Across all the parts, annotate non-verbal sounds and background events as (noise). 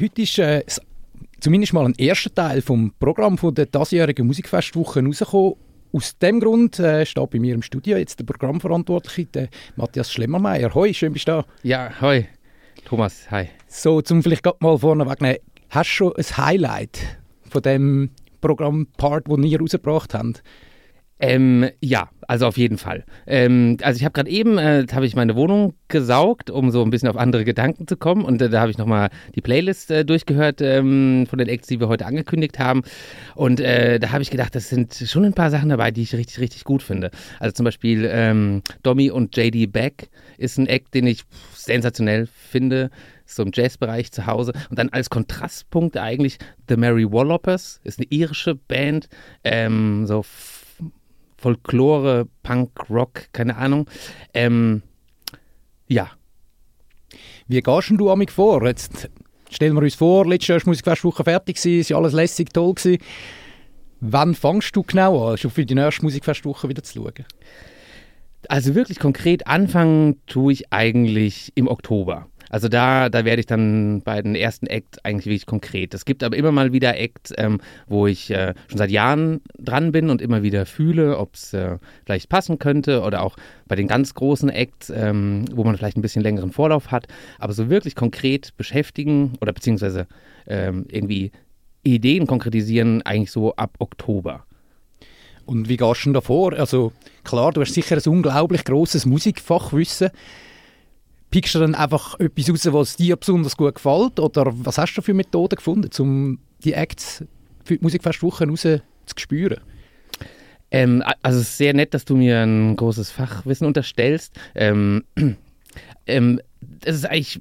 Heute ist äh, zumindest mal ein erster Teil vom Programm von der diesjährigen Musikfestwoche rausgekommen. Aus dem Grund äh, steht bei mir im Studio jetzt der Programmverantwortliche, der Matthias Schlemmermeier. Hoi, schön bist du da. Ja, hoi. Thomas, hi. So, zum vielleicht mal vorne wegnehmen. Hast du schon ein Highlight von dem Programmpart, den ihr rausgebracht habt? Ähm, ja, also auf jeden Fall. Ähm, also ich habe gerade eben, äh, habe ich meine Wohnung gesaugt, um so ein bisschen auf andere Gedanken zu kommen. Und äh, da habe ich nochmal die Playlist äh, durchgehört ähm, von den Acts, die wir heute angekündigt haben. Und äh, da habe ich gedacht, das sind schon ein paar Sachen dabei, die ich richtig, richtig gut finde. Also zum Beispiel ähm, Domi und JD Beck ist ein Act, den ich sensationell finde so im Jazzbereich zu Hause. Und dann als Kontrastpunkt eigentlich The Mary Wallopers, ist eine irische Band, ähm, so Folklore, Punk, Rock, keine Ahnung. Ähm, ja. Wie gehst du amig vor? Jetzt stellen wir uns vor, letztes Jahr war die Musikfestwoche fertig, es war alles lässig, toll. Gewesen. Wann fängst du genau an, schon für die nächste Musikfestwoche wieder zu schauen? Also wirklich konkret anfangen tue ich eigentlich im Oktober. Also da, da werde ich dann bei den ersten Acts eigentlich wirklich konkret. Es gibt aber immer mal wieder Acts, ähm, wo ich äh, schon seit Jahren dran bin und immer wieder fühle, ob es äh, vielleicht passen könnte oder auch bei den ganz großen Acts, ähm, wo man vielleicht ein bisschen längeren Vorlauf hat. Aber so wirklich konkret beschäftigen oder beziehungsweise ähm, irgendwie Ideen konkretisieren, eigentlich so ab Oktober. Und wie gehst du denn davor? Also klar, du hast sicher ein unglaublich großes Musikfachwissen pickst du dann einfach etwas raus, was dir besonders gut gefällt? Oder was hast du für Methoden gefunden, um die Acts für die Musikfestwoche raus zu spüren? Ähm, also es ist sehr nett, dass du mir ein großes Fachwissen unterstellst. Ähm, (clears throat) ähm, das ist eigentlich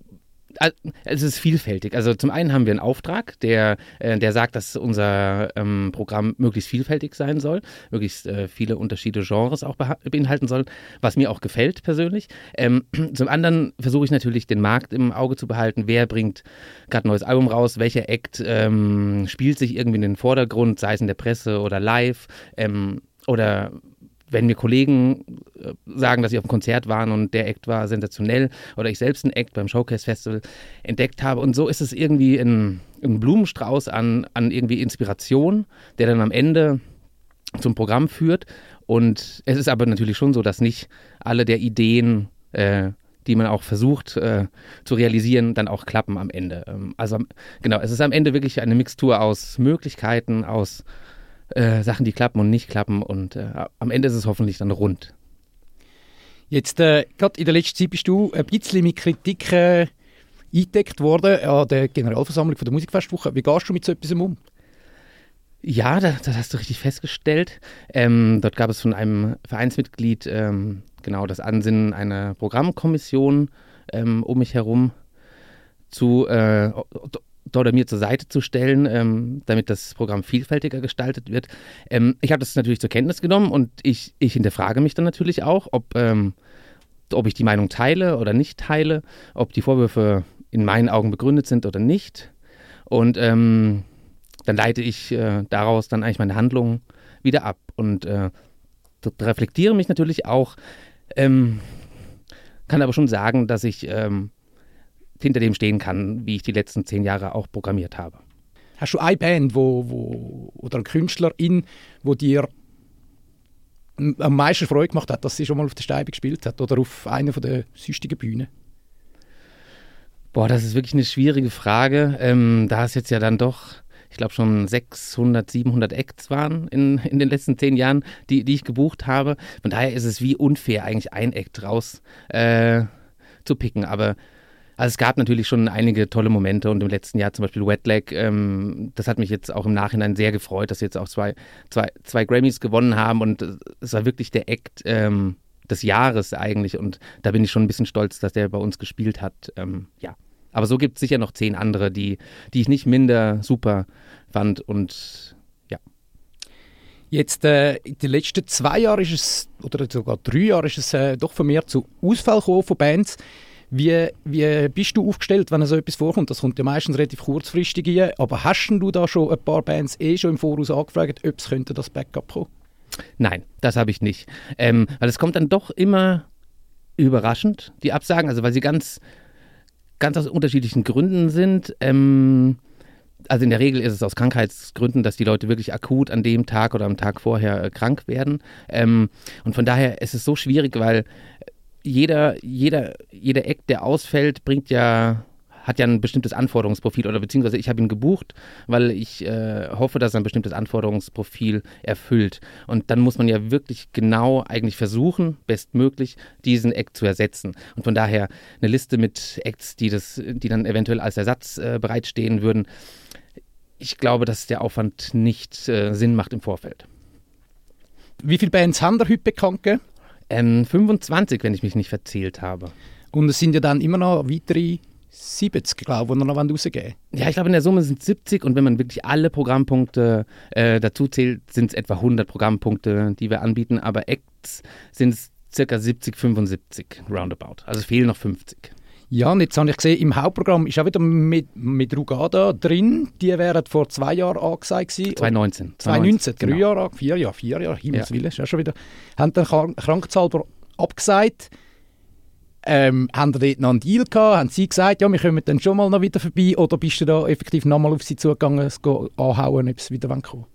es ist vielfältig. Also zum einen haben wir einen Auftrag, der, äh, der sagt, dass unser ähm, Programm möglichst vielfältig sein soll, möglichst äh, viele unterschiedliche Genres auch beinhalten soll, was mir auch gefällt persönlich. Ähm, (clears throat) zum anderen versuche ich natürlich den Markt im Auge zu behalten. Wer bringt gerade ein neues Album raus? Welcher Act ähm, spielt sich irgendwie in den Vordergrund, sei es in der Presse oder live? Ähm, oder wenn mir Kollegen äh, sagen, dass sie auf einem Konzert waren und der Act war sensationell oder ich selbst einen Act beim Showcase Festival entdeckt habe. Und so ist es irgendwie ein, ein Blumenstrauß an, an irgendwie Inspiration, der dann am Ende zum Programm führt. Und es ist aber natürlich schon so, dass nicht alle der Ideen, äh, die man auch versucht äh, zu realisieren, dann auch klappen am Ende. Ähm, also genau, es ist am Ende wirklich eine Mixtur aus Möglichkeiten, aus äh, Sachen, die klappen und nicht klappen. Und äh, am Ende ist es hoffentlich dann rund. Jetzt, äh, gerade in der letzten Zeit bist du ein bisschen mit Kritik äh, eingedeckt worden an der Generalversammlung von der Musikfestwoche. Wie gehst du mit so etwas um? Ja, das, das hast du richtig festgestellt. Ähm, dort gab es von einem Vereinsmitglied ähm, genau das Ansinnen einer Programmkommission ähm, um mich herum zu äh, oder mir zur Seite zu stellen, ähm, damit das Programm vielfältiger gestaltet wird. Ähm, ich habe das natürlich zur Kenntnis genommen und ich, ich hinterfrage mich dann natürlich auch, ob, ähm, ob ich die Meinung teile oder nicht teile, ob die Vorwürfe in meinen Augen begründet sind oder nicht. Und ähm, dann leite ich äh, daraus dann eigentlich meine Handlungen wieder ab und äh, reflektiere mich natürlich auch, ähm, kann aber schon sagen, dass ich ähm, hinter dem stehen kann, wie ich die letzten zehn Jahre auch programmiert habe. Hast du eine Band wo, wo, oder eine Künstlerin, wo dir am meisten Freude gemacht hat, dass sie schon mal auf der Steibe gespielt hat oder auf einer der süchtigen Bühnen? Boah, das ist wirklich eine schwierige Frage. Ähm, da es jetzt ja dann doch, ich glaube schon 600, 700 Acts waren in, in den letzten zehn Jahren, die, die ich gebucht habe. Von daher ist es wie unfair, eigentlich ein Act raus äh, zu picken. Aber also es gab natürlich schon einige tolle Momente und im letzten Jahr zum Beispiel Wet Leg, ähm, das hat mich jetzt auch im Nachhinein sehr gefreut, dass sie jetzt auch zwei, zwei, zwei Grammys gewonnen haben und es war wirklich der Act ähm, des Jahres eigentlich und da bin ich schon ein bisschen stolz, dass der bei uns gespielt hat. Ähm, ja. Aber so gibt es sicher noch zehn andere, die, die ich nicht minder super fand und ja. Jetzt äh, in den letzten zwei Jahren ist es, oder sogar drei Jahren ist es äh, doch vermehrt zu Ausfall von Bands. Wie, wie bist du aufgestellt, wenn so etwas vorkommt? Das kommt ja meistens relativ kurzfristig rein. Aber hast du da schon ein paar Bands eh schon im Voraus angefragt, ob es könnte das Backup kommen? Nein, das habe ich nicht. Ähm, weil es kommt dann doch immer überraschend, die Absagen, also weil sie ganz ganz aus unterschiedlichen Gründen sind. Ähm, also in der Regel ist es aus Krankheitsgründen, dass die Leute wirklich akut an dem Tag oder am Tag vorher äh, krank werden. Ähm, und von daher ist es so schwierig, weil jeder, jeder, jeder Eck, der ausfällt, bringt ja hat ja ein bestimmtes Anforderungsprofil oder beziehungsweise ich habe ihn gebucht, weil ich äh, hoffe, dass er ein bestimmtes Anforderungsprofil erfüllt. Und dann muss man ja wirklich genau eigentlich versuchen, bestmöglich diesen Act zu ersetzen. Und von daher eine Liste mit Acts, die, das, die dann eventuell als Ersatz äh, bereitstehen würden, ich glaube, dass der Aufwand nicht äh, Sinn macht im Vorfeld. Wie viele Bands haben da heute bekannt gegeben? Ähm, 25, wenn ich mich nicht verzählt habe. Und es sind ja dann immer noch weitere 70, glaube ich, die noch rausgeben Ja, ich glaube, in der Summe sind es 70 und wenn man wirklich alle Programmpunkte äh, dazu zählt, sind es etwa 100 Programmpunkte, die wir anbieten, aber Acts sind es circa 70, 75 roundabout. Also fehlen noch 50. Ja, und jetzt habe ich gesehen, im Hauptprogramm ist auch wieder mit, mit Rugada drin. Die wären vor zwei Jahren angesagt gewesen. 2019. 2019, drei genau. Jahre, vier Jahre, vier Jahre, Himmelswillen, ja. ist ja schon wieder. Haben dann Krankzahlbar abgesagt ähm, haben ihr dort noch einen Deal gehabt? Haben sie gesagt, ja, wir kommen dann schon mal noch wieder vorbei? Oder bist du da effektiv nochmal auf sie zugegangen, es anhauen, ob sie wieder kommen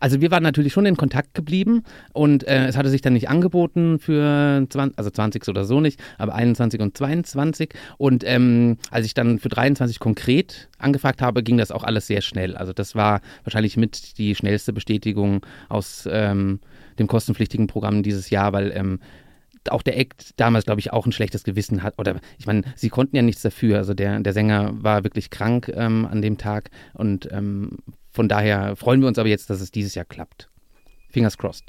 also wir waren natürlich schon in Kontakt geblieben und äh, es hatte sich dann nicht angeboten für 20, also 20 oder so nicht, aber 21 und 22 und ähm, als ich dann für 23 konkret angefragt habe, ging das auch alles sehr schnell. Also das war wahrscheinlich mit die schnellste Bestätigung aus ähm, dem kostenpflichtigen Programm dieses Jahr, weil ähm, auch der Act damals, glaube ich, auch ein schlechtes Gewissen hat. Oder ich meine, sie konnten ja nichts dafür. Also der, der Sänger war wirklich krank ähm, an dem Tag und ähm, von daher freuen wir uns aber jetzt, dass es dieses Jahr klappt. Fingers crossed.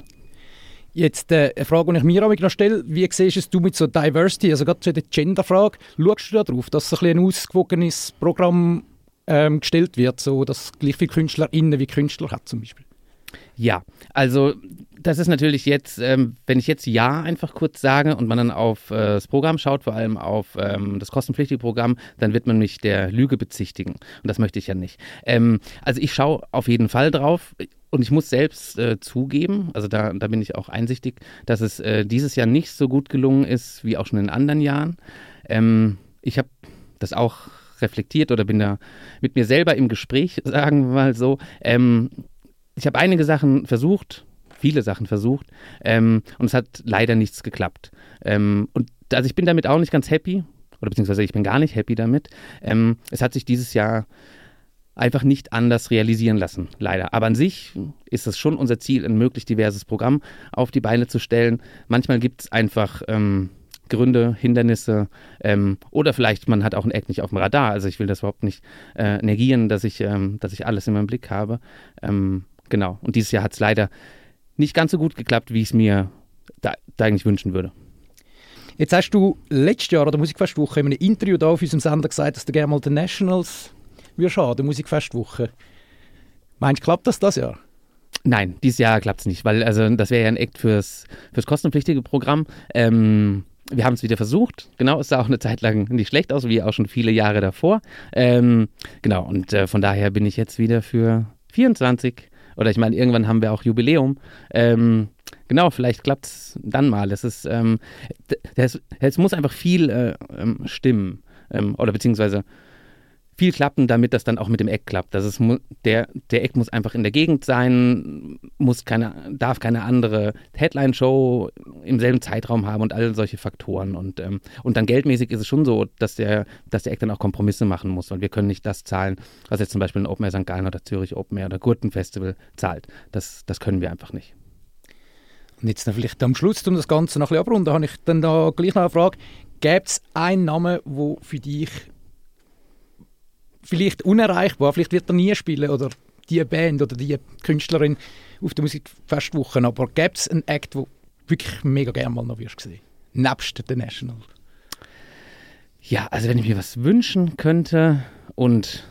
Jetzt äh, eine Frage, die ich mir noch stelle, wie siehst du mit so Diversity, also gerade zu der Gender-Frage, schaust du da drauf, dass ein, ein ausgewogenes Programm ähm, gestellt wird, so dass gleich viele KünstlerInnen wie Künstler hat zum Beispiel? Ja, also das ist natürlich jetzt, ähm, wenn ich jetzt Ja einfach kurz sage und man dann auf äh, das Programm schaut, vor allem auf ähm, das kostenpflichtige Programm, dann wird man mich der Lüge bezichtigen. Und das möchte ich ja nicht. Ähm, also ich schaue auf jeden Fall drauf. Und ich muss selbst äh, zugeben, also da, da bin ich auch einsichtig, dass es äh, dieses Jahr nicht so gut gelungen ist wie auch schon in anderen Jahren. Ähm, ich habe das auch reflektiert oder bin da mit mir selber im Gespräch, (laughs) sagen wir mal so. Ähm, ich habe einige Sachen versucht, viele Sachen versucht ähm, und es hat leider nichts geklappt. Ähm, und also ich bin damit auch nicht ganz happy, oder beziehungsweise ich bin gar nicht happy damit. Ähm, es hat sich dieses Jahr einfach nicht anders realisieren lassen, leider. Aber an sich ist es schon unser Ziel, ein möglichst diverses Programm auf die Beine zu stellen. Manchmal gibt es einfach ähm, Gründe, Hindernisse ähm, oder vielleicht man hat auch ein Eck nicht auf dem Radar. Also ich will das überhaupt nicht äh, negieren, dass ich, ähm, dass ich alles in meinem Blick habe. Ähm, Genau. Und dieses Jahr hat es leider nicht ganz so gut geklappt, wie ich es mir da, da, eigentlich wünschen würde. Jetzt hast du letztes Jahr an der Musikfestwoche in einem Interview da auf unserem Sender gesagt, dass du gerne mal den Nationals würdest haben, der Musikfestwoche. Meinst du, klappt das das Jahr? Nein, dieses Jahr klappt es nicht, weil also das wäre ja ein Act fürs, fürs kostenpflichtige Programm. Ähm, wir haben es wieder versucht. Genau, es sah auch eine Zeit lang nicht schlecht aus, wie auch schon viele Jahre davor. Ähm, genau, und äh, von daher bin ich jetzt wieder für 24 oder ich meine, irgendwann haben wir auch Jubiläum. Ähm, genau, vielleicht klappt es dann mal. Es ist, ähm, es, muss einfach viel äh, ähm, stimmen. Ähm, oder beziehungsweise viel klappen, damit das dann auch mit dem Eck klappt. Das ist, der, der Eck muss einfach in der Gegend sein, muss keine, darf keine andere Headline-Show im selben Zeitraum haben und all solche Faktoren. Und, ähm, und dann geldmäßig ist es schon so, dass der, dass der Eck dann auch Kompromisse machen muss. Und wir können nicht das zahlen, was jetzt zum Beispiel ein Open Air St. Gallen oder Zürich Open Air oder Gurtenfestival zahlt. Das, das können wir einfach nicht. Und jetzt dann vielleicht am Schluss, um das Ganze noch ein bisschen abrunden, habe ich dann da gleich noch eine Frage. Gäbe es einen Namen, der für dich vielleicht unerreichbar, vielleicht wird er nie spielen oder die Band oder die Künstlerin auf der Musikfestwoche, aber gäbe es einen Act, wo wirklich mega gerne mal noch wirst sehen? Nebst The National. Ja, also wenn ich mir was wünschen könnte und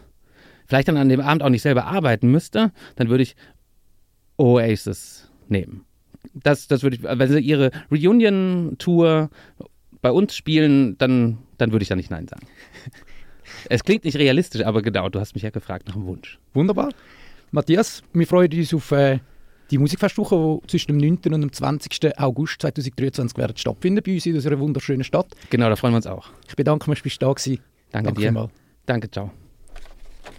vielleicht dann an dem Abend auch nicht selber arbeiten müsste, dann würde ich Oasis nehmen. Das, das würde ich, wenn sie ihre Reunion-Tour bei uns spielen, dann, dann würde ich da nicht Nein sagen. (laughs) Es klingt nicht realistisch, aber genau, du hast mich ja gefragt nach dem Wunsch. Wunderbar. Matthias, wir freuen uns auf äh, die Musikfestwoche, die zwischen dem 9. und dem 20. August 2023 werden stattfinden bei uns in unserer wunderschönen Stadt. Genau, da freuen wir uns auch. Ich bedanke mich, dass du da gewesen. Danke, Danke dir. vielmals. Danke, ciao.